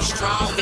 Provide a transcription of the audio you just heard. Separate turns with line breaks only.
strong.